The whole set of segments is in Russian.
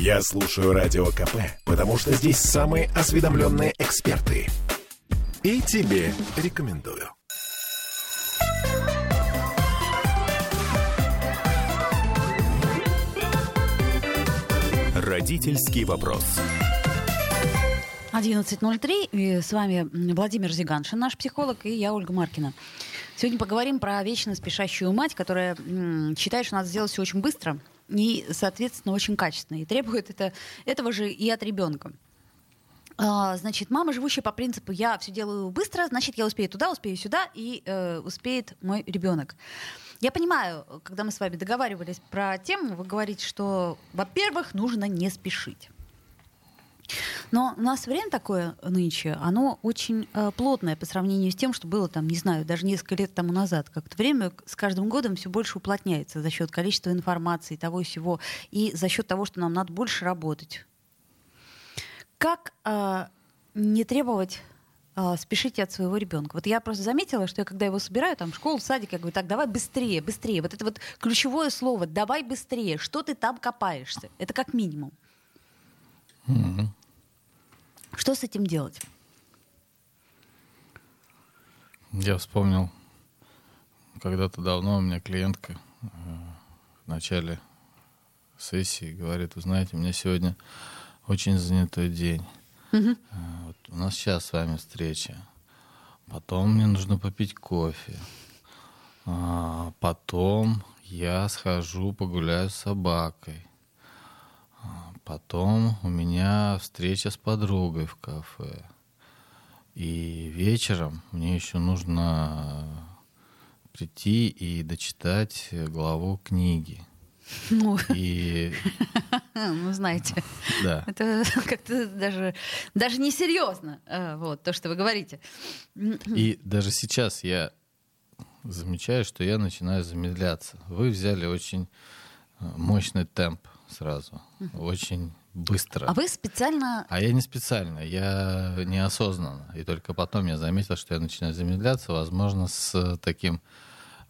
Я слушаю Радио КП, потому что здесь самые осведомленные эксперты. И тебе рекомендую. Родительский вопрос. 11.03. И с вами Владимир Зиганшин, наш психолог, и я, Ольга Маркина. Сегодня поговорим про вечно спешащую мать, которая м, считает, что надо сделать все очень быстро и, соответственно, очень качественно. И требует это, этого же и от ребенка. А, значит, мама, живущая по принципу «я все делаю быстро, значит, я успею туда, успею сюда, и э, успеет мой ребенок». Я понимаю, когда мы с вами договаривались про тему, вы говорите, что, во-первых, нужно не спешить. Но у нас время такое нынче, оно очень э, плотное по сравнению с тем, что было там, не знаю, даже несколько лет тому назад. Как-то время с каждым годом все больше уплотняется за счет количества информации, того и всего, и за счет того, что нам надо больше работать. Как э, не требовать э, спешите от своего ребенка. Вот я просто заметила, что я когда его собираю, там, в школу, в садик, я говорю, так, давай быстрее, быстрее. Вот это вот ключевое слово, давай быстрее. Что ты там копаешься? Это как минимум. Мгм. Что с этим делать? Я вспомнил, когда-то давно у меня клиентка э, в начале сессии говорит, вы знаете, у меня сегодня очень занятой день. Э, вот у нас сейчас с вами встреча. Потом мне нужно попить кофе. А, потом я схожу погуляю с собакой. Потом у меня встреча с подругой в кафе. И вечером мне еще нужно прийти и дочитать главу книги. Ну, И ну, знаете, да, это как-то даже, даже несерьезно, э, вот, то, что вы говорите. и даже сейчас я замечаю, что я начинаю замедляться. Вы взяли очень э, мощный темп сразу, очень быстро. А вы специально... А я не специально, я неосознанно. И только потом я заметил, что я начинаю замедляться, возможно, с таким...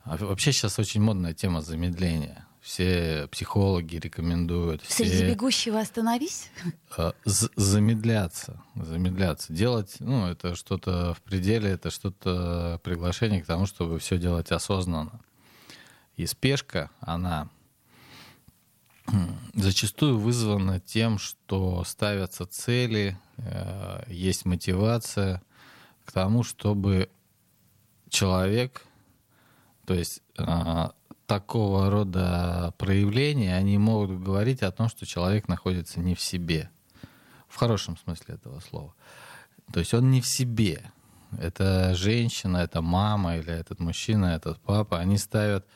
а Вообще сейчас очень модная тема замедления. Все психологи рекомендуют. Среди Все бегущего остановись? з- замедляться, замедляться. Делать, ну, это что-то в пределе, это что-то приглашение к тому, чтобы все делать осознанно. И спешка, она зачастую вызвана тем, что ставятся цели, э, есть мотивация к тому, чтобы человек, то есть э, такого рода проявления, они могут говорить о том, что человек находится не в себе. В хорошем смысле этого слова. То есть он не в себе. Это женщина, это мама или этот мужчина, этот папа. Они ставят...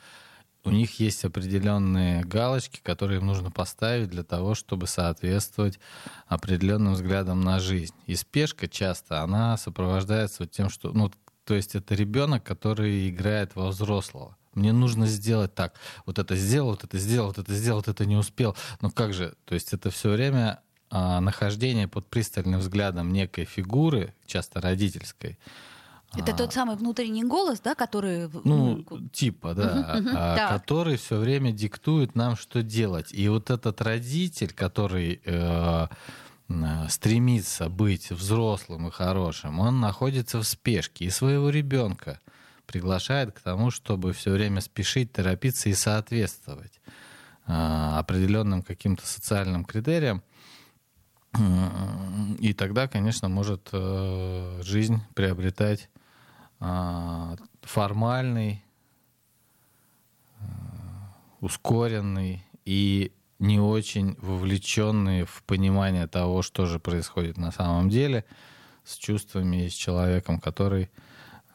У них есть определенные галочки, которые им нужно поставить для того, чтобы соответствовать определенным взглядам на жизнь. И спешка часто, она сопровождается тем, что... Ну, то есть это ребенок, который играет во взрослого. Мне нужно сделать так. Вот это сделал, вот это сделал, вот это сделал, вот это не успел. Но как же? То есть это все время а, нахождение под пристальным взглядом некой фигуры, часто родительской. Это А, тот самый внутренний голос, да, который... ну, ну, типа, да, а, так. который все время диктует нам, что делать. И вот этот родитель, который э, стремится быть взрослым и хорошим, он находится в спешке и своего ребенка приглашает к тому, чтобы все время спешить, торопиться и соответствовать э, определенным каким-то социальным критериям. И тогда, конечно, может э, жизнь приобретать а, формальный, э, ускоренный и не очень вовлеченный в понимание того, что же происходит на самом деле с чувствами и с человеком, который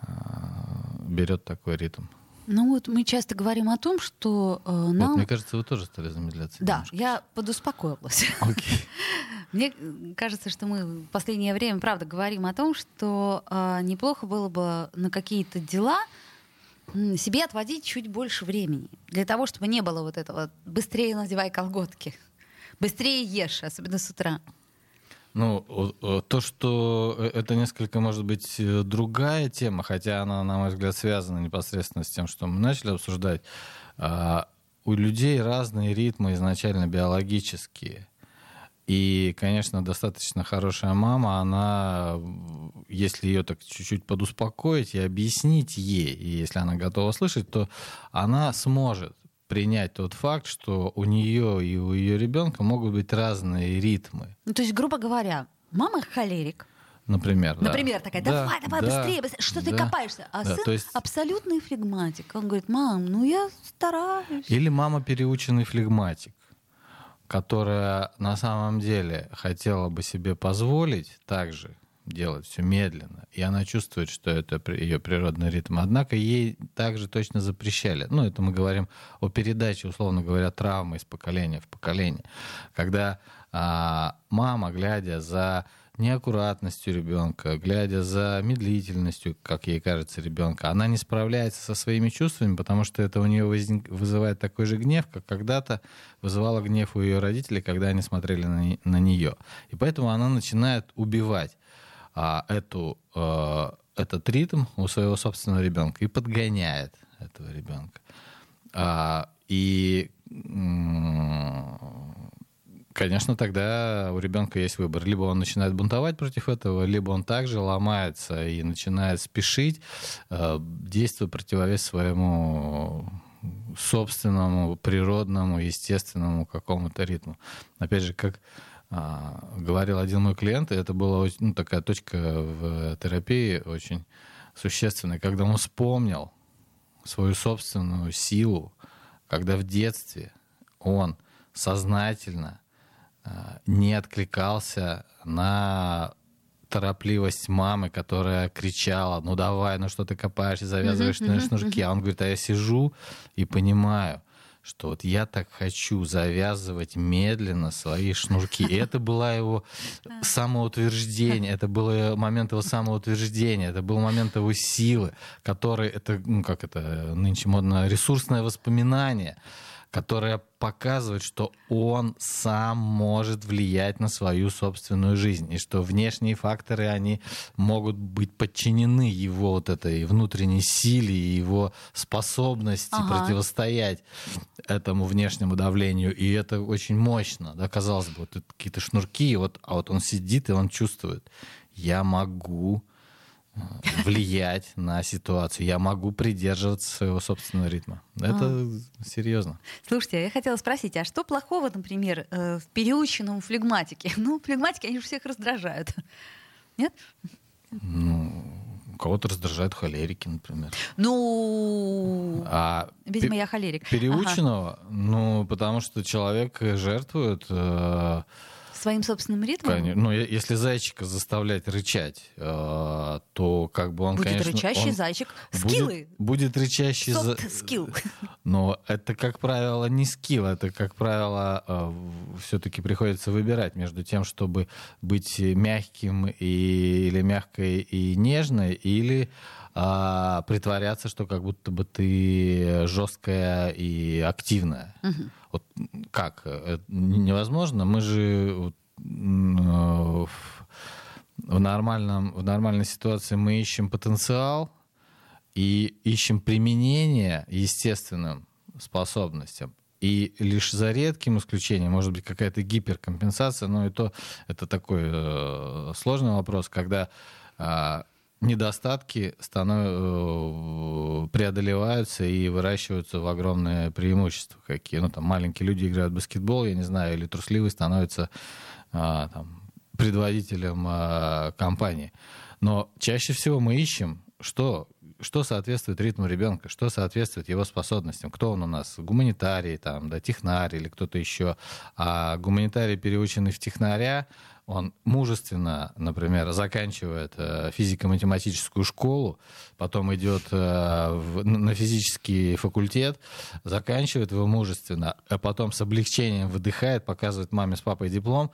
а, берет такой ритм. Ну вот мы часто говорим о том, что э, Вот, нам... мне кажется, вы тоже стали замедляться. Да, немножко. я подуспокоилась. Окей. Мне кажется, что мы в последнее время, правда, говорим о том, что э, неплохо было бы на какие-то дела себе отводить чуть больше времени. Для того, чтобы не было вот этого «быстрее надевай колготки», «быстрее ешь», особенно с утра. Ну, то, что э, это несколько, может быть, э, другая тема, хотя она, на мой взгляд, связана непосредственно с тем, что мы начали обсуждать. А, У людей разные ритмы изначально биологические. И, конечно, достаточно хорошая мама, она, если ее так чуть-чуть подуспокоить и объяснить ей, и если она готова слышать, то она сможет принять тот факт, что у нее и у ее ребенка могут быть разные ритмы. Ну, то есть, грубо говоря, мама холерик, Например, Например, да. такая, Да, давай, давай, да, быстрее, быстрее, что ты да, копаешься? А да, сын есть- абсолютный флегматик. Он говорит, мам, ну я стараюсь. Или мама переученный флегматик, которая на самом деле хотела бы себе позволить также делать все медленно, и она чувствует, что это ее природный ритм. Однако ей также точно запрещали. Ну, это мы говорим о передаче, условно говоря, травмы из поколения в поколение. Когда а, мама, глядя за неаккуратностью ребенка, глядя за медлительностью, как ей кажется, ребенка, она не справляется со своими чувствами, потому что это у нее вызывает такой же гнев, как когда-то вызывало гнев у ее родителей, когда они смотрели на, на нее. И поэтому она начинает убивать а, эту, э, этот ритм у своего собственного ребенка и подгоняет этого ребенка. А, и Конечно, тогда у ребенка есть выбор. Либо он начинает бунтовать против этого, либо он также ломается и начинает спешить, э, действуя противовес своему собственному, природному, естественному какому-то ритму. Опять же, как а, говорил один мой клиент, и это была ну, такая точка в терапии очень существенная, когда он вспомнил свою собственную силу, когда в детстве он сознательно а, не откликался на торопливость мамы, которая кричала, ну давай, ну что ты копаешься, завязываешь на шнурки. А он говорит, а я сижу и понимаю, что вот я так хочу завязывать медленно свои шнурки. И это было его самоутверждение, это был момент его самоутверждения, это был момент его силы, который, это, ну как это нынче модно, ресурсное воспоминание, которое показывает, что он сам может влиять на свою собственную жизнь, и что внешние факторы, они могут быть подчинены его вот этой внутренней силе и его способности Ага. противостоять этому внешнему давлению, и это очень мощно, да, казалось бы, вот какие-то шнурки, вот, а вот он сидит, и он чувствует, я могу влиять на ситуацию. Я могу придерживаться своего собственного ритма. Это серьезно. Слушайте, я хотела спросить, а что плохого, например, э, в переученном флегматике? Ну, флегматики, они же всех раздражают. Нет? Ну, кого-то раздражают холерики, например. Ну, А видимо, пе- я холерик. переученного, ну, потому что человек жертвует э, Своим собственным ритмом? Конечно. Ну, если зайчика заставлять рычать, э, то как бы он, Будет конечно... рычащий он зайчик. Скиллы. Будет рычащий... за- Soft skill. Но это, как правило, не скилл. Это, как правило, все-таки приходится выбирать между тем, чтобы быть мягким и, или мягкой и нежной, или а, притворяться, что как будто бы ты жесткая и активная. Вот как? Это невозможно. Мы же э, в- нормальном, в нормальной ситуации мы ищем потенциал и ищем применение естественным способностям. И лишь за редким исключением может быть какая-то гиперкомпенсация, но и то это такой э, сложный вопрос, когда э, недостатки станов- э, преодолеваются и выращиваются в огромные преимущества какие. Ну, там маленькие люди играют в баскетбол, я не знаю, или трусливый становится а, там, предводителем а, компании. Но чаще всего мы ищем, что, что соответствует ритму ребенка, что соответствует его способностям. Кто он у нас? Гуманитарий, там, да, технарий или кто-то еще. А гуманитарий, переученный в технаря, он мужественно, например, заканчивает э, физико-математическую школу, потом идет э, на физический факультет, заканчивает его мужественно, а потом с облегчением выдыхает, показывает маме с папой диплом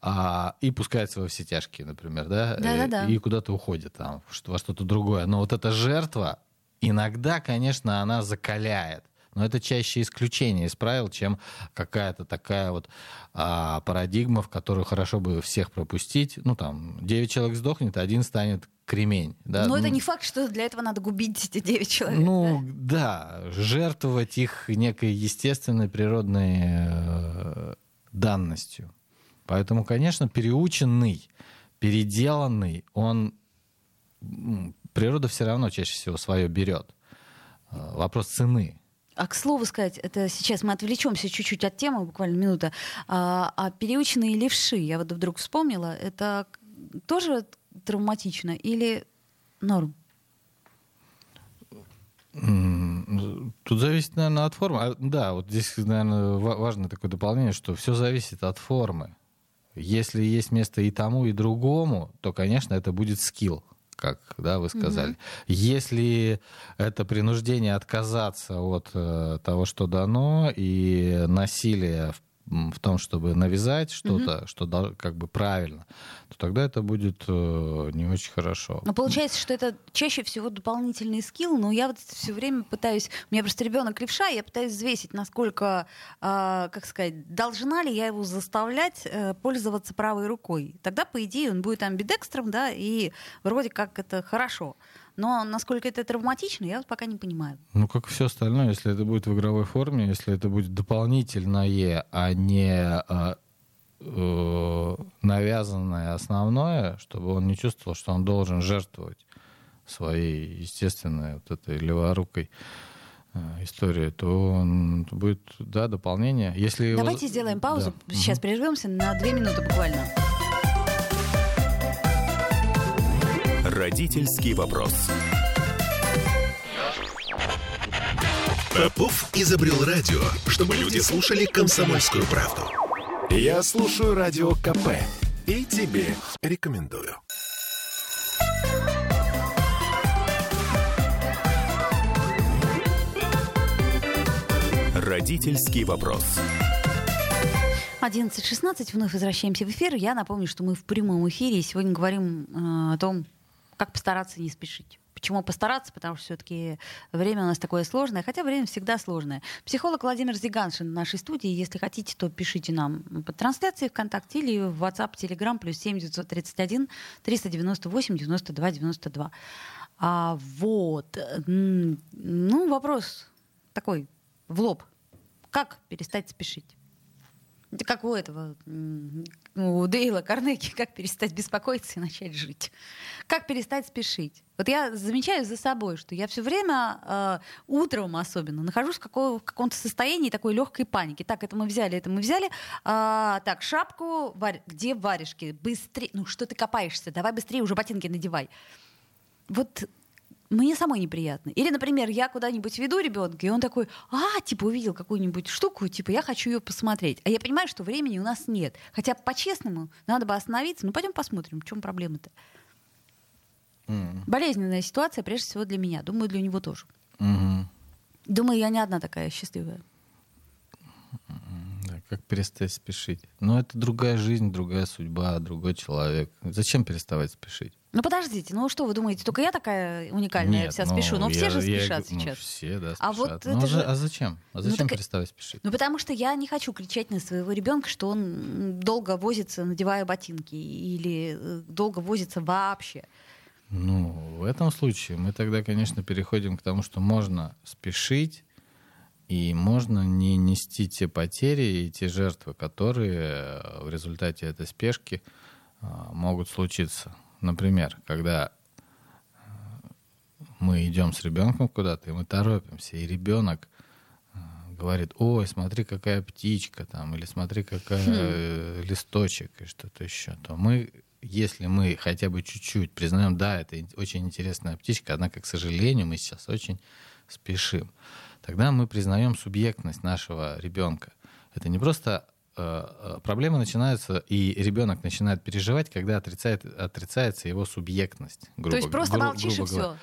а, и пускается во все тяжкие, например, да, Да-да-да. Э, и куда-то уходит там, во что-то другое. Но вот эта жертва, иногда, конечно, она закаляет. Но это чаще исключение из правил, чем какая-то такая вот а, парадигма, в которую хорошо бы всех пропустить. Ну, там, 9 человек сдохнет, один станет кремень. Да? Но это Ну, не факт, что для этого надо губить эти 9 человек. ну, да, жертвовать их некой естественной природной э, данностью. Поэтому, конечно, переученный, переделанный, он природа все равно чаще всего свое берет. Э, вопрос цены. А к слову сказать, это сейчас мы отвлечемся чуть-чуть от темы, буквально минута. А, а переученные левши, я вот вдруг вспомнила, это тоже травматично или норм? Тут зависит, наверное, от формы. А, да, вот здесь, наверное, важное такое дополнение, что все зависит от формы. Если есть место и тому, и другому, то, конечно, это будет скилл как да, вы сказали. Угу. Если это принуждение отказаться от э, того, что дано, и насилие в в том, чтобы навязать что-то, угу. что как бы правильно, то тогда это будет э, не очень хорошо. Но получается, что это чаще всего дополнительный скилл, но я вот все время пытаюсь, у меня просто ребенок левша, я пытаюсь взвесить, насколько, э, как сказать, должна ли я его заставлять э, пользоваться правой рукой. Тогда, по идее, он будет амбидекстром, да, и вроде как это хорошо. Но насколько это травматично, я вот пока не понимаю. Ну, как и все остальное, если это будет в игровой форме, если это будет дополнительное, а не а, э, навязанное основное, чтобы он не чувствовал, что он должен жертвовать своей естественной вот этой леворукой э, истории, то он будет, да, дополнение. Если Давайте его... сделаем паузу, да. сейчас угу. прервемся на две минуты буквально. Родительский вопрос. Попов изобрел радио, чтобы люди слушали комсомольскую правду. Я слушаю радио КП и тебе рекомендую. Родительский вопрос. 11.16, вновь возвращаемся в эфир. Я напомню, что мы в прямом эфире и сегодня говорим э, о том, как постараться не спешить? Почему постараться? Потому что все-таки время у нас такое сложное, хотя время всегда сложное. Психолог Владимир Зиганшин в нашей студии. Если хотите, то пишите нам под трансляцией ВКонтакте или в WhatsApp, Telegram, плюс 7 931 398 92 92. А, вот. Ну, вопрос такой, в лоб. Как перестать спешить? Как у этого, у Дейла Карнеги, как перестать беспокоиться и начать жить. Как перестать спешить. Вот я замечаю за собой, что я все время, э, утром особенно, нахожусь в, какого, в каком-то состоянии такой легкой паники. Так, это мы взяли, это мы взяли. А, так, шапку, вар... где варежки? Быстрее. Ну, что ты копаешься? Давай быстрее уже ботинки надевай. Вот мне самой неприятно. Или, например, я куда-нибудь веду ребенка, и он такой, а, типа, увидел какую-нибудь штуку, типа, я хочу ее посмотреть. А я понимаю, что времени у нас нет. Хотя, по-честному, надо бы остановиться. Ну, пойдем посмотрим, в чем проблема-то. Mm. Болезненная ситуация, прежде всего, для меня. Думаю, для него тоже. Mm-hmm. Думаю, я не одна такая счастливая. Да, как перестать спешить? Но ну, это другая жизнь, другая судьба, другой человек. Зачем переставать спешить? Ну подождите, ну что вы думаете, только я такая уникальная Нет, вся ну, спешу? Но я, все же спешат я, ну, сейчас. все, да, а спешат. А, вот ну, же... а зачем? А ну, зачем ну, так... переставать спешить? Ну потому что я не хочу кричать на своего ребенка, что он долго возится, надевая ботинки, или э, долго возится вообще. Ну, в этом случае мы тогда, конечно, переходим к тому, что можно спешить, и можно не нести те потери и те жертвы, которые в результате этой спешки а, могут случиться. Например, когда э, мы идем с ребенком куда-то, и мы торопимся, и ребенок э, говорит, ой, смотри, какая птичка там, или смотри, какая хм. листочек, и что-то еще, то мы, если мы хотя бы чуть-чуть признаем, да, это очень интересная птичка, однако, к сожалению, мы сейчас очень спешим, тогда мы признаем субъектность нашего ребенка. Это не просто Э, э, проблемы начинаются, и ребенок начинает переживать, когда отрицает, отрицается его субъектность. Грубо, То есть просто гру, молчишь грубо и все?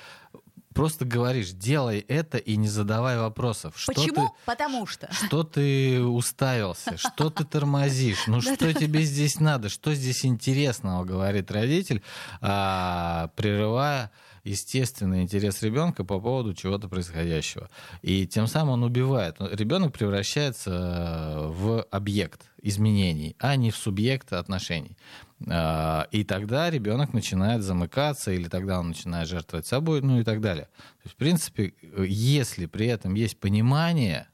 Просто говоришь, делай это и не задавай вопросов. Почему? Ты, Потому что. Что ты уставился, что ты тормозишь, ну что тебе здесь надо, что здесь интересного, говорит родитель, а, прерывая естественный интерес ребенка по поводу чего-то происходящего. И тем самым он убивает. Ребенок превращается э, в объект изменений, а не в субъект отношений. А, и тогда ребенок начинает замыкаться, или тогда он начинает жертвовать собой, ну и так далее. То есть, в принципе, если при этом есть понимание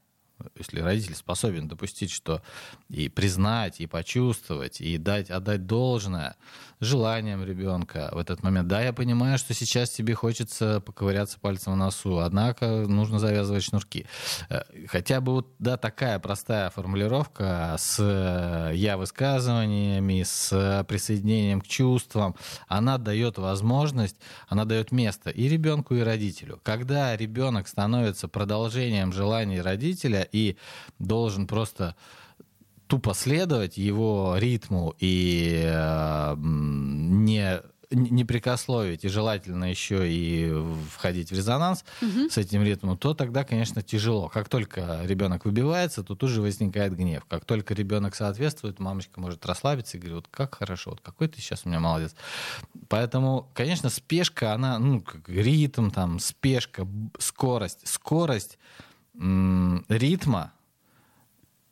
если родитель способен допустить, что и признать, и почувствовать, и дать, отдать должное желаниям ребенка в этот момент. Да, я понимаю, что сейчас тебе хочется поковыряться пальцем в носу, однако нужно завязывать шнурки. Э, хотя бы вот, да, такая простая формулировка с э, я-высказываниями, с присоединением к чувствам, она дает возможность, она дает место и ребенку, и родителю. Когда ребенок становится продолжением желаний родителя и должен просто тупо следовать его ритму и э, не не прикословить и желательно еще и входить в резонанс угу. с этим ритмом, то тогда, конечно, тяжело. Как только ребенок выбивается, то тут же возникает гнев. Как только ребенок соответствует, мамочка может расслабиться и говорит, вот как хорошо, вот какой ты сейчас у меня молодец. Поэтому, конечно, спешка, она, ну, как ритм, там, спешка, скорость. Скорость м- ритма,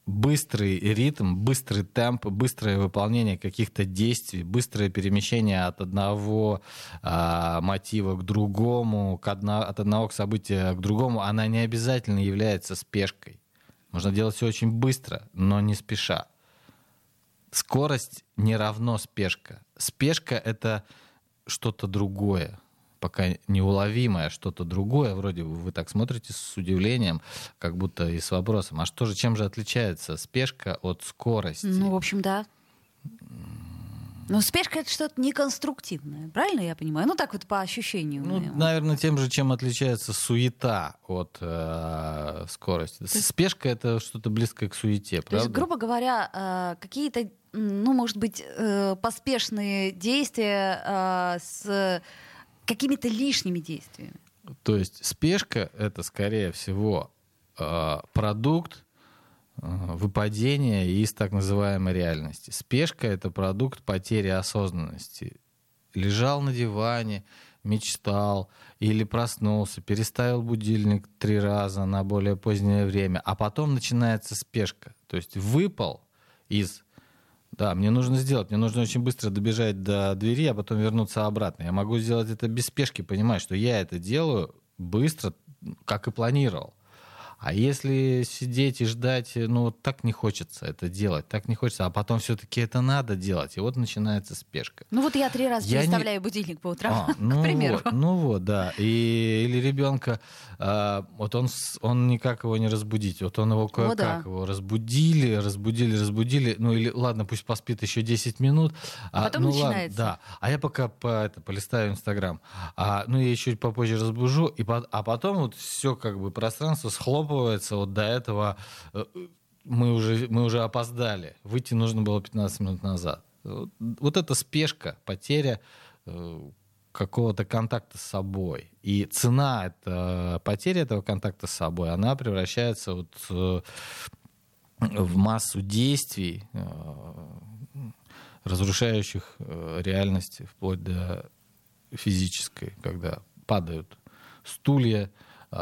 быстрый ритм, быстрый темп, быстрое выполнение каких-то действий, быстрое перемещение от одного а, мотива к другому, к одно, от одного к событию к другому, она не обязательно является спешкой. Можно делать все очень быстро, но не спеша. Скорость не равно спешка. Спешка — это что-то другое пока неуловимое что-то другое, вроде бы вы так смотрите с удивлением, как будто и с вопросом, а что же, чем же отличается спешка от скорости? Ну, в общем, да. Но спешка это что-то неконструктивное, правильно я понимаю? Ну так вот по ощущению. Ну, моему. наверное, тем же, чем отличается суета от э, скорости. есть... Спешка это что-то близкое к суете, правда? То есть, грубо говоря, э, какие-то, ну, может быть, э, поспешные действия э, с какими-то лишними действиями. То есть спешка — это, скорее всего, а, продукт а, выпадения из так называемой реальности. Спешка — это продукт потери осознанности. Лежал на диване, мечтал или проснулся, переставил будильник три раза на более позднее время, а потом начинается спешка. То есть выпал из да, мне нужно сделать. Мне нужно очень быстро добежать до двери, а потом вернуться обратно. Я могу сделать это без спешки, понимать, что я это делаю быстро, как и планировал. А если сидеть и ждать, ну вот так не хочется это делать, так не хочется, а потом все-таки это надо делать, и вот начинается спешка. Ну вот я три раза я переставляю не... будильник по утрам, а, ну к примеру. Вот, ну вот, да. И, или ребенка, а, вот он, он никак его не разбудить, вот он его кое-как да. его разбудили, разбудили, разбудили, ну или ладно, пусть поспит еще 10 минут. А, а потом ну, начинается. Ладно, да. А я пока по, это, полистаю Инстаграм, а, ну я еще попозже разбужу, и, а потом вот все как бы пространство схлопывается захлопывается. Вот до этого э, мы уже, мы уже опоздали. Выйти нужно было 15 минут назад. Вот, эта спешка, потеря э, какого-то контакта с собой. И цена это, потери этого контакта с собой, она превращается вот э, в массу действий, разрушающих реальность вплоть до физической, когда падают стулья,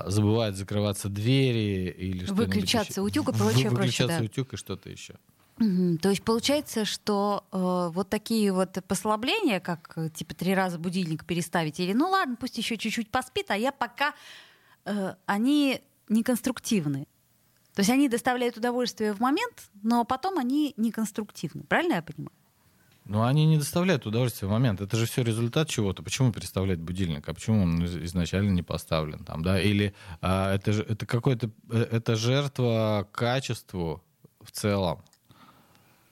забывают закрываться двери или Выключаться утюг и прочее, Выключаться прочее, да. утюг и что-то еще. Угу. То есть получается, что э, вот такие вот послабления, как э, типа три раза будильник переставить, или ну ладно, пусть еще чуть-чуть поспит, а я пока, э, они неконструктивны. То есть они доставляют удовольствие в момент, но потом они неконструктивны. Правильно я понимаю? Но они не доставляют удовольствия в момент. Это же все результат чего-то. Почему переставлять будильник? А почему он изначально не поставлен там, да? Или а, это это какой-то э, это жертва качеству в целом.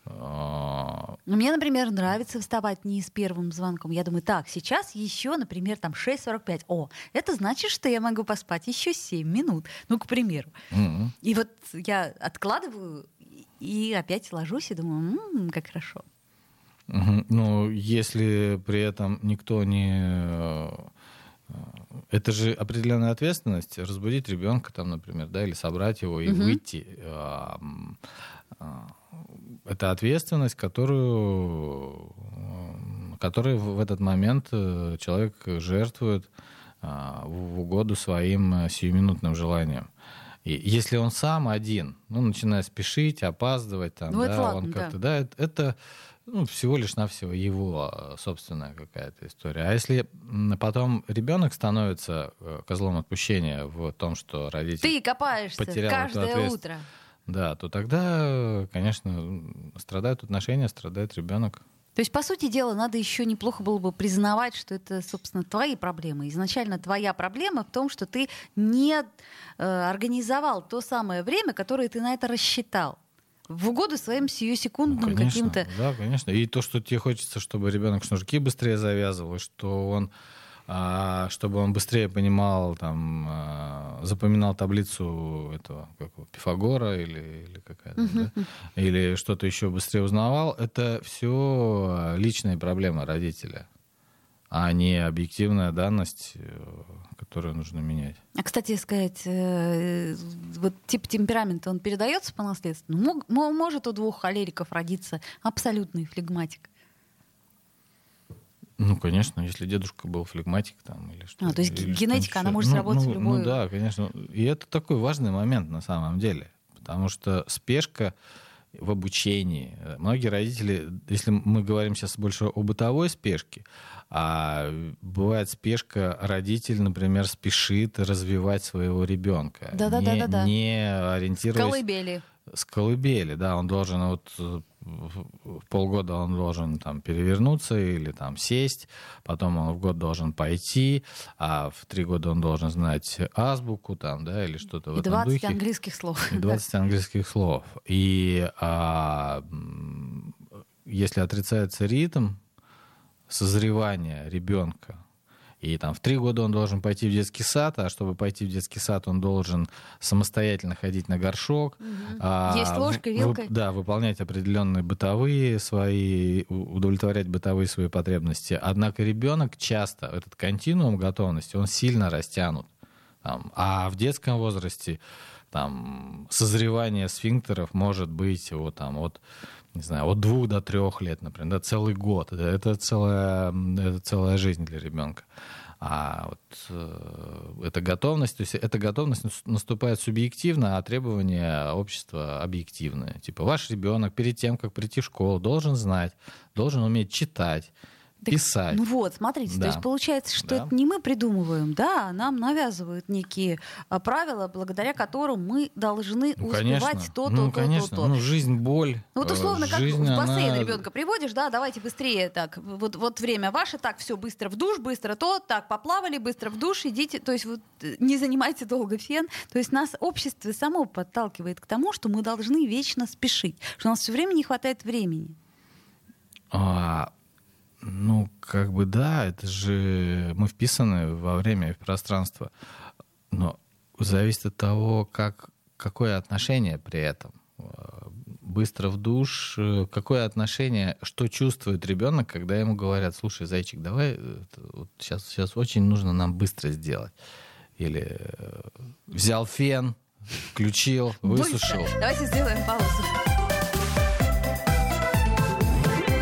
А. Ну, мне, например, нравится вставать не с первым звонком. Я думаю, так, сейчас еще, например, там 6.45. О, это значит, что я могу поспать еще 7 минут. Ну, к примеру. Mm-hmm. И вот я откладываю и опять ложусь и думаю, м-м, как хорошо. Ну, если при этом никто не... Э, это же определенная ответственность разбудить ребенка, там, например, да, или собрать его и угу. выйти. А, это ответственность, которую, которую в этот момент э, человек жертвует а, в угоду своим э, сиюминутным желаниям. И если он сам один, ну, начинает спешить, опаздывать, там, Ну, да, это ладно, он как-то, да. да, это, это, ну, всего лишь навсего его э, собственная какая-то история. А если потом ребенок становится э, козлом отпущения в том, что родитель Ты копаешься потерял каждое утро. Да, то тогда, конечно, страдают отношения, страдает ребенок. То есть, по сути дела, надо еще неплохо было бы признавать, что это, собственно, твои проблемы. Изначально твоя проблема в том, что ты не э, организовал то самое время, которое ты на это рассчитал. В угоду своим сиюсекундным конечно, каким-то... да, конечно. И то, что тебе хочется, чтобы ребенок шнурки быстрее завязывал, что он чтобы он быстрее понимал, там, а, запоминал таблицу этого как его, Пифагора или, или какая-то, да? или что-то еще быстрее узнавал, это все личные проблемы родителя, а не объективная данность, э, которую нужно менять. А, кстати сказать, э, вот тип темперамента, он передается по наследству? Ну, Мог- мо- может у двух холериков родиться абсолютный флегматик? Ну, конечно, если дедушка был флегматик там или что. А, то есть или генетика, она может Ну, сработать в ну, любую- Ну да, конечно. И это такой важный момент на самом деле. Потому что спешка в обучении. Многие родители, если мы говорим сейчас больше о бытовой спешке, а бывает спешка, родитель, например, спешит развивать своего ребенка. Да-да-да-да-да. Не, не ориентируясь Колыбели. С колыбели, да, он должен вот э, полгода он должен там перевернуться или там сесть, потом он в год должен пойти, а в три года он должен знать азбуку там, да, или что-то в этом 20 духе. английских слов. И 20 английских слов. И а, если отрицается ритм созревания ребенка, и там в три года он должен пойти в детский сад, а чтобы пойти в детский сад, он должен самостоятельно ходить на горшок. а, Есть ложкой, в- вып- вилкой. да, выполнять определенные бытовые свои, удовлетворять бытовые свои потребности. Однако ребенок часто, этот континуум готовности, он сильно растянут. Там, а в детском возрасте там, созревание сфинктеров может быть вот, там, от, не знаю, от двух до трех лет, например, да, целый год. Это, это, целая, это целая жизнь для ребенка. А вот э, эта готовность, то есть эта готовность нас- наступает субъективно, а требования общества объективные. Типа ваш ребенок перед тем, как прийти в школу, должен знать, должен уметь читать, Так, писать. Ну вот, смотрите, Да. то есть получается, что Да. это не мы придумываем, да, а нам навязывают некие а, правила, благодаря которым мы должны Ну, успевать конечно. то, то, ну, то, конечно. то, то. Ну, жизнь, боль. Ну вот э, условно, как жизнь, в бассейн она- ребенка приводишь, да, давайте быстрее так, вот, вот время ваше, так, все, быстро в душ, быстро то, так, поплавали, быстро в душ, идите, то есть вот э, не занимайте долго фен. То есть нас общество само подталкивает к тому, что мы должны вечно спешить, что у нас все время не хватает времени. А, ну, как бы да, это же мы вписаны во время и в пространство. Но зависит от того, как, какое отношение при этом. Э, Быстро в душ, э, какое отношение, что чувствует ребенок, когда ему говорят, слушай, зайчик, давай, э, вот сейчас, сейчас очень нужно нам быстро сделать. Или взял фен, включил, высушил. Быстро. Давайте сделаем паузу.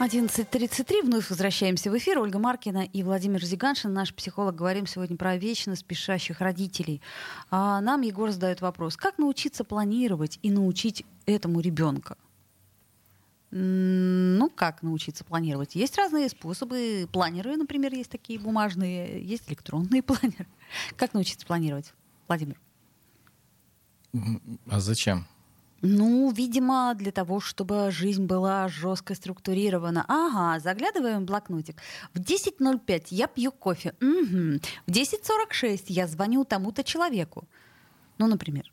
11.33, вновь возвращаемся в эфир. Ольга Маркина и Владимир Зиганшин, наш психолог. Говорим сегодня про вечно спешащих родителей. А нам Егор задает вопрос. Как научиться планировать и научить этому ребенка? Ну, как научиться планировать? Есть разные способы. Планеры, например, есть такие бумажные, есть электронные планеры. Как научиться планировать, Владимир? А зачем? Ну, видимо, для того, чтобы жизнь была жестко структурирована. Ага, заглядываем в блокнотик. В 10.05 я пью кофе. Мгм. В 10.46 я звоню тому-то человеку. Ну, например.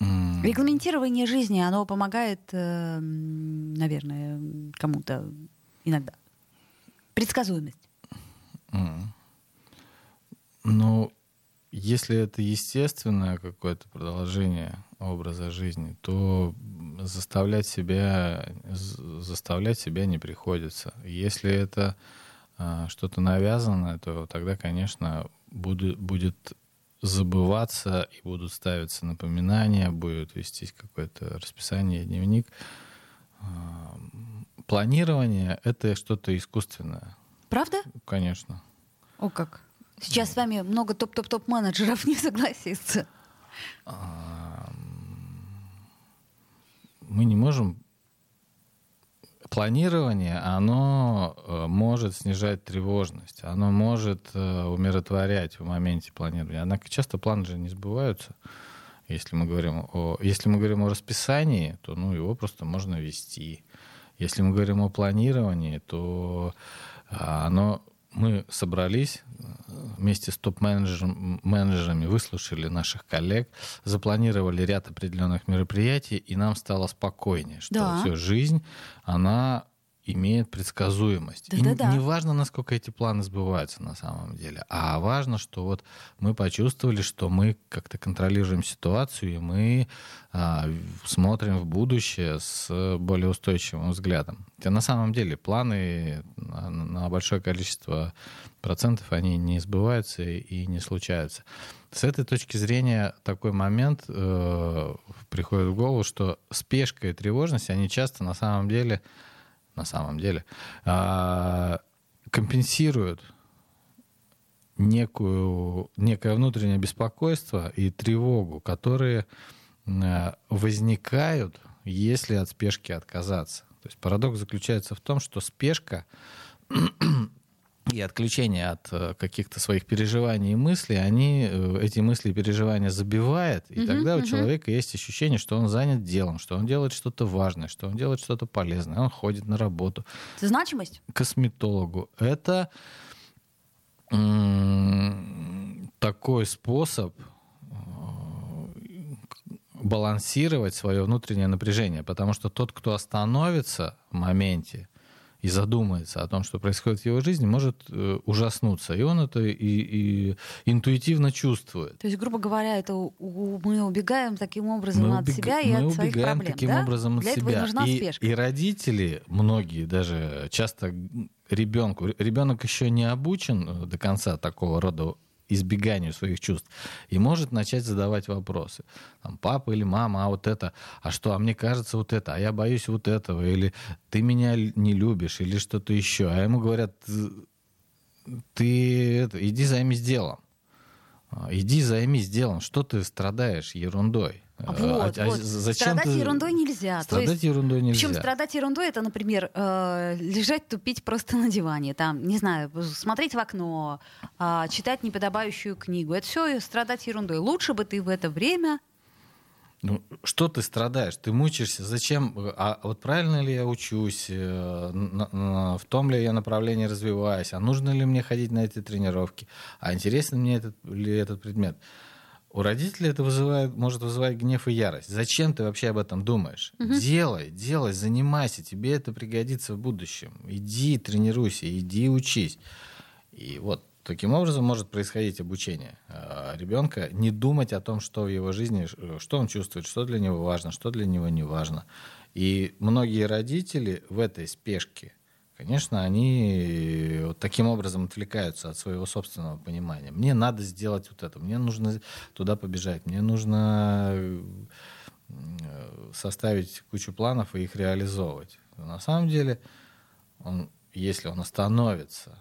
М, Регламентирование жизни, оно помогает, э, м, наверное, кому-то иногда. Предсказуемость. м. Ну, если это естественное какое-то продолжение образа жизни, то заставлять себя, заставлять себя не приходится. Если это а, что-то навязанное, то тогда, конечно, будет, будет забываться и будут ставиться напоминания, будет вестись какое-то расписание, дневник. А, планирование — это что-то искусственное. Правда? Конечно. О как. Сейчас с вами много топ-топ-топ менеджеров не согласится. Мы не можем планирование, оно э, может снижать тревожность, оно может э, умиротворять в моменте планирования. Однако часто планы же не сбываются. Если мы говорим о, если мы говорим о расписании, то ну, его просто можно вести. Если мы говорим о планировании, то а, оно мы собрались э, вместе с топ-менеджерами, выслушали наших коллег, запланировали ряд определенных мероприятий, и нам стало спокойнее, что да. все, жизнь, она имеет предсказуемость. Да, и да, да. не важно, насколько эти планы сбываются на самом деле, а важно, что вот мы почувствовали, что мы как-то контролируем ситуацию, и мы а, смотрим в будущее с более устойчивым взглядом. Хотя на самом деле планы на, на большое количество процентов, они не сбываются и не случаются. С этой точки зрения такой момент э, приходит в голову, что спешка и тревожность, они часто на самом деле на самом деле, а, компенсируют некую, некое внутреннее беспокойство и тревогу, которые а, возникают, если от спешки отказаться. То есть парадокс заключается в том, что спешка и отключение от э, каких-то своих переживаний и мыслей, они э, эти мысли и переживания забивает, и uh-huh, тогда uh-huh. у человека есть ощущение, что он занят делом, что он делает что-то важное, что он делает что-то полезное, он ходит на работу. Это значимость? К косметологу. Это такой способ э, балансировать свое внутреннее напряжение, потому что тот, кто остановится в моменте, и задумается о том, что происходит в его жизни, может э, ужаснуться. И он это и, и интуитивно чувствует. То есть, грубо говоря, это у, мы убегаем таким образом мы от убег... себя и мы от своих проблем. Мы убегаем таким да? образом от Для себя. Этого нужна и, спешка. и родители, многие даже часто ребенку, ребенок еще не обучен до конца такого рода избеганию своих чувств, и может начать задавать вопросы. Там, папа или мама, а вот это, а что, а мне кажется вот это, а я боюсь вот этого, или ты меня не любишь, или что-то еще. А ему говорят, ты это, иди займись делом. Иди займись делом, что ты страдаешь ерундой. Вот, а, а вот. Зачем страдать ты... ерундой нельзя. Страдать есть, ерундой нельзя. Причем страдать ерундой это, например, э, лежать тупить просто на диване, там, не знаю, смотреть в окно, э, читать неподобающую книгу. Это все страдать ерундой. Лучше бы ты в это время ну, что ты страдаешь? Ты мучаешься? Зачем? А вот правильно ли я учусь? Э, в том ли я направлении развиваюсь? А нужно ли мне ходить на эти тренировки? А интересен мне этот, ли этот предмет? У родителей это вызывает, может вызывать гнев и ярость. Зачем ты вообще об этом думаешь? Угу. Делай, делай, занимайся, тебе это пригодится в будущем. Иди, тренируйся, иди учись. И вот таким образом может происходить обучение а, ребенка, не думать о том, что в его жизни, что он чувствует, что для него важно, что для него не важно. И многие родители в этой спешке конечно, они вот таким образом отвлекаются от своего собственного понимания. Мне надо сделать вот это, мне нужно туда побежать, мне нужно э, составить кучу планов и их реализовывать. на самом деле, он, если он остановится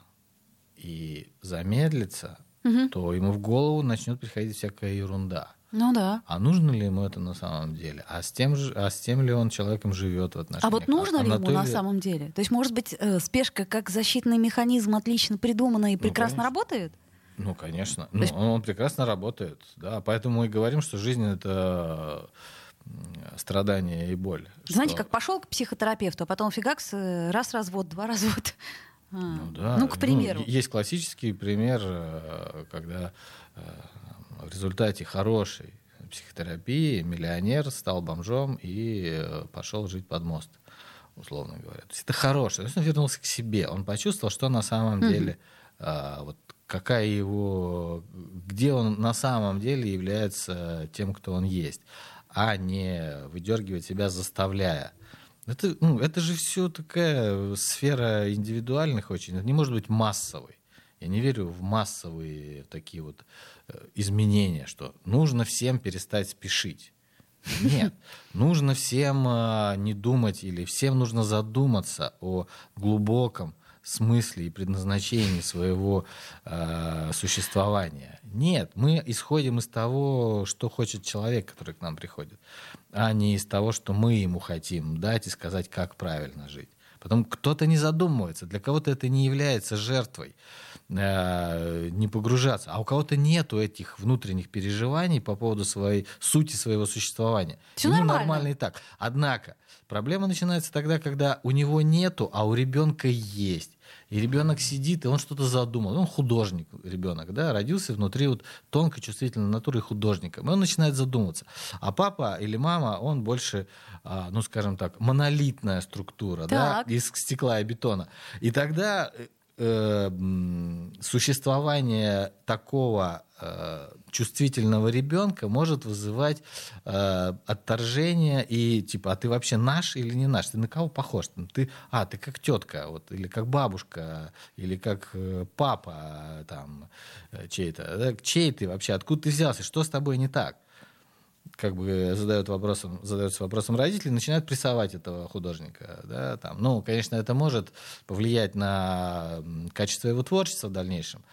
и замедлится, угу. то ему в голову начнет приходить всякая ерунда. Ну да. А нужно ли ему это на самом деле? А с тем, же, а с тем ли он человеком живет в отношениях? А вот нужно а, ли ему на самом деле? То есть, может быть, э, спешка как защитный механизм отлично придумана и ну, прекрасно конечно. работает? Ну, конечно. Ну, есть... он, он прекрасно работает. Да. Поэтому мы и говорим, что жизнь это страдание и боль. Знаете, что... как пошел к психотерапевту, а потом фигакс, э, раз развод, два развод. А. Ну, да. ну, к примеру. Ну, есть классический пример, э, когда в результате хорошей психотерапии миллионер стал бомжом и э, пошел жить под мост, условно говоря. То есть это хорошее. То есть он вернулся к себе. Он почувствовал, что на самом mm-hmm. деле, а, вот какая его, где он на самом деле является тем, кто он есть. а не выдергивать себя, заставляя. Это, ну, это же все такая сфера индивидуальных очень. Это не может быть массовой. Я не верю в массовые такие вот э, изменения, что нужно всем перестать спешить. Нет, нужно всем э, не думать или всем нужно задуматься о глубоком смысле и предназначении своего э, существования. Нет, мы исходим из того, что хочет человек, который к нам приходит, а не из того, что мы ему хотим дать и сказать, как правильно жить. Потом кто-то не задумывается, для кого-то это не является жертвой э, не погружаться, а у кого-то нету этих внутренних переживаний по поводу своей сути своего существования. Все Ему нормально. нормально и так. Однако проблема начинается тогда, когда у него нету, а у ребенка есть. И ребенок сидит, и он что-то задумал. Он художник, ребенок, да, родился внутри вот тонкой чувствительной натуры художника. И он начинает задумываться. А папа или мама, он больше, а, ну, скажем так, монолитная структура, да, Так. из стекла и бетона. И тогда э, существование такого э, чувствительного ребенка может вызывать э, отторжение и типа, а ты вообще наш или не наш? Ты на кого похож? Ты, а, ты как тетка, вот, или как бабушка, или как э, папа там э, чей-то. Да? Чей ты вообще? Откуда ты взялся? Что с тобой не так? Как бы задают вопросом, задаются вопросом родители, начинают прессовать этого художника. Да, там. Ну, конечно, это может повлиять на качество его творчества в дальнейшем.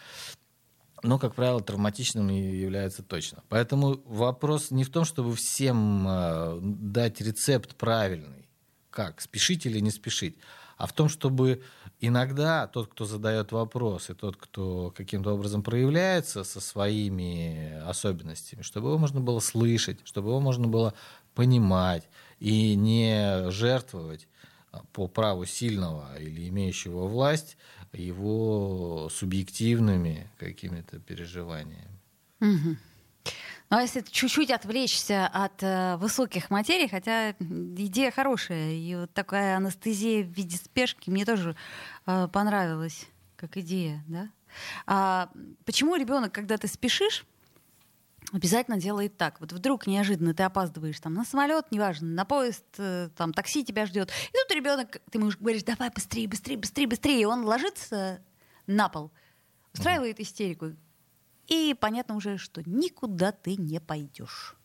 Но, как правило, травматичным является точно. Поэтому вопрос не в том, чтобы всем э, дать рецепт правильный, как, спешить или не спешить, а в том, чтобы иногда тот, кто задает вопрос, и тот, кто каким-то образом проявляется со своими особенностями, чтобы его можно было слышать, чтобы его можно было понимать и не жертвовать а, по праву сильного или имеющего власть его субъективными какими-то переживаниями. Мгм. Ну, а если чуть-чуть отвлечься от э, высоких материй, хотя идея хорошая, и вот такая анестезия в виде спешки мне тоже э, понравилась как идея, да? А почему ребенок, когда ты спешишь, обязательно делает так? Вот вдруг неожиданно ты опаздываешь там на самолет, неважно, на поезд, э, там такси тебя ждет, и тут ребенок, ты ему говоришь, давай быстрее, быстрее, быстрее, быстрее, и он ложится на пол, устраивает истерику, и понятно уже, что никуда ты не пойдешь.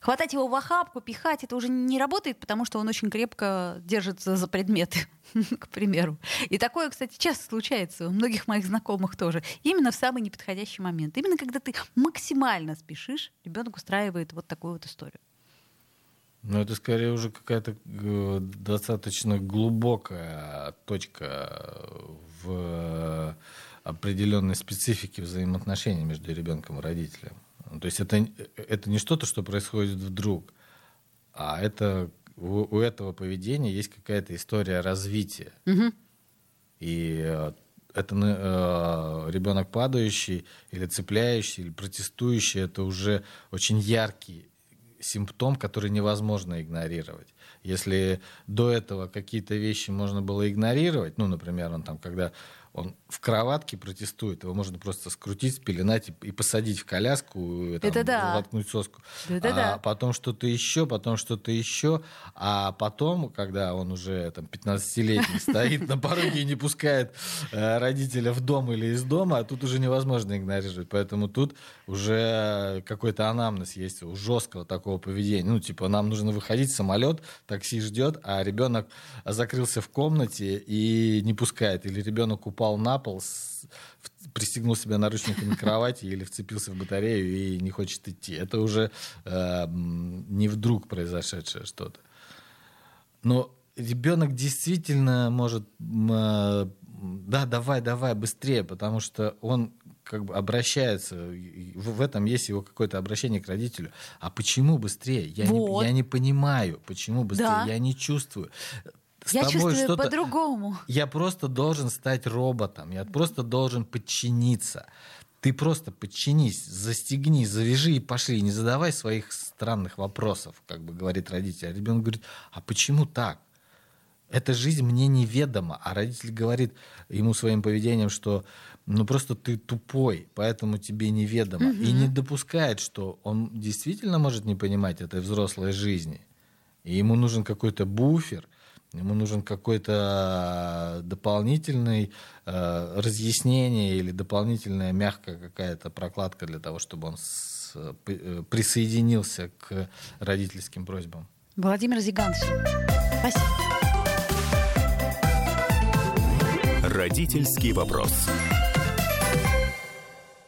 Хватать его в охапку, пихать, это уже не работает, потому что он очень крепко держится за предметы, к примеру. И такое, кстати, часто случается у многих моих знакомых тоже. Именно в самый неподходящий момент. Именно когда ты максимально спешишь, ребенок устраивает вот такую вот историю. Ну, это скорее уже какая-то э, достаточно глубокая точка в определенной специфике взаимоотношений между ребенком и родителем. Ну, То есть это, это не что-то, что происходит вдруг, а это у, у этого поведения есть какая-то история развития. Мгм. И э, это э, ребенок падающий или цепляющий, или протестующий, это уже очень яркий симптом, который невозможно игнорировать. Если до этого какие-то вещи можно было игнорировать, ну, например, он там, когда он в кроватке протестует, его можно просто скрутить, спеленать и, и посадить в коляску, и, там, Это да. воткнуть соску. Да-да-да. А потом что-то еще, потом что-то еще, а потом, когда он уже там 15-летний стоит на пороге и не пускает э, родителя в дом или из дома, а тут уже невозможно игнорировать. Поэтому тут уже какой-то анамнез есть у жесткого такого поведения. Ну, типа, нам нужно выходить самолет, такси ждет, а ребенок закрылся в комнате и не пускает. Или ребенок упал на пол, с- пристегнул себя наручниками к кровати или вцепился в батарею и не хочет идти. Это уже э, не вдруг произошедшее что-то. Но ребенок действительно может, э, да, давай, давай, быстрее, потому что он как бы обращается, в этом есть его какое-то обращение к родителю. А почему быстрее? Я, Вот. не, я не понимаю, почему быстрее, Да. я не чувствую. С Я тобой чувствую по-другому. я просто должен стать роботом, я просто должен подчиниться. Ты просто подчинись, застегни, завяжи и пошли. Не задавай своих странных вопросов, как бы говорит родитель. А ребенок говорит, а почему так? Эта жизнь мне неведома, а родитель говорит ему своим поведением, что ну просто ты тупой, поэтому тебе неведомо. Угу. И не допускает, что он действительно может не понимать этой взрослой жизни. И ему нужен какой-то буфер, ему нужен какой-то дополнительный э, разъяснение или дополнительная мягкая какая-то прокладка для того, чтобы он с, э, присоединился к родительским просьбам. Владимир Зиганович, спасибо. Родительский вопрос.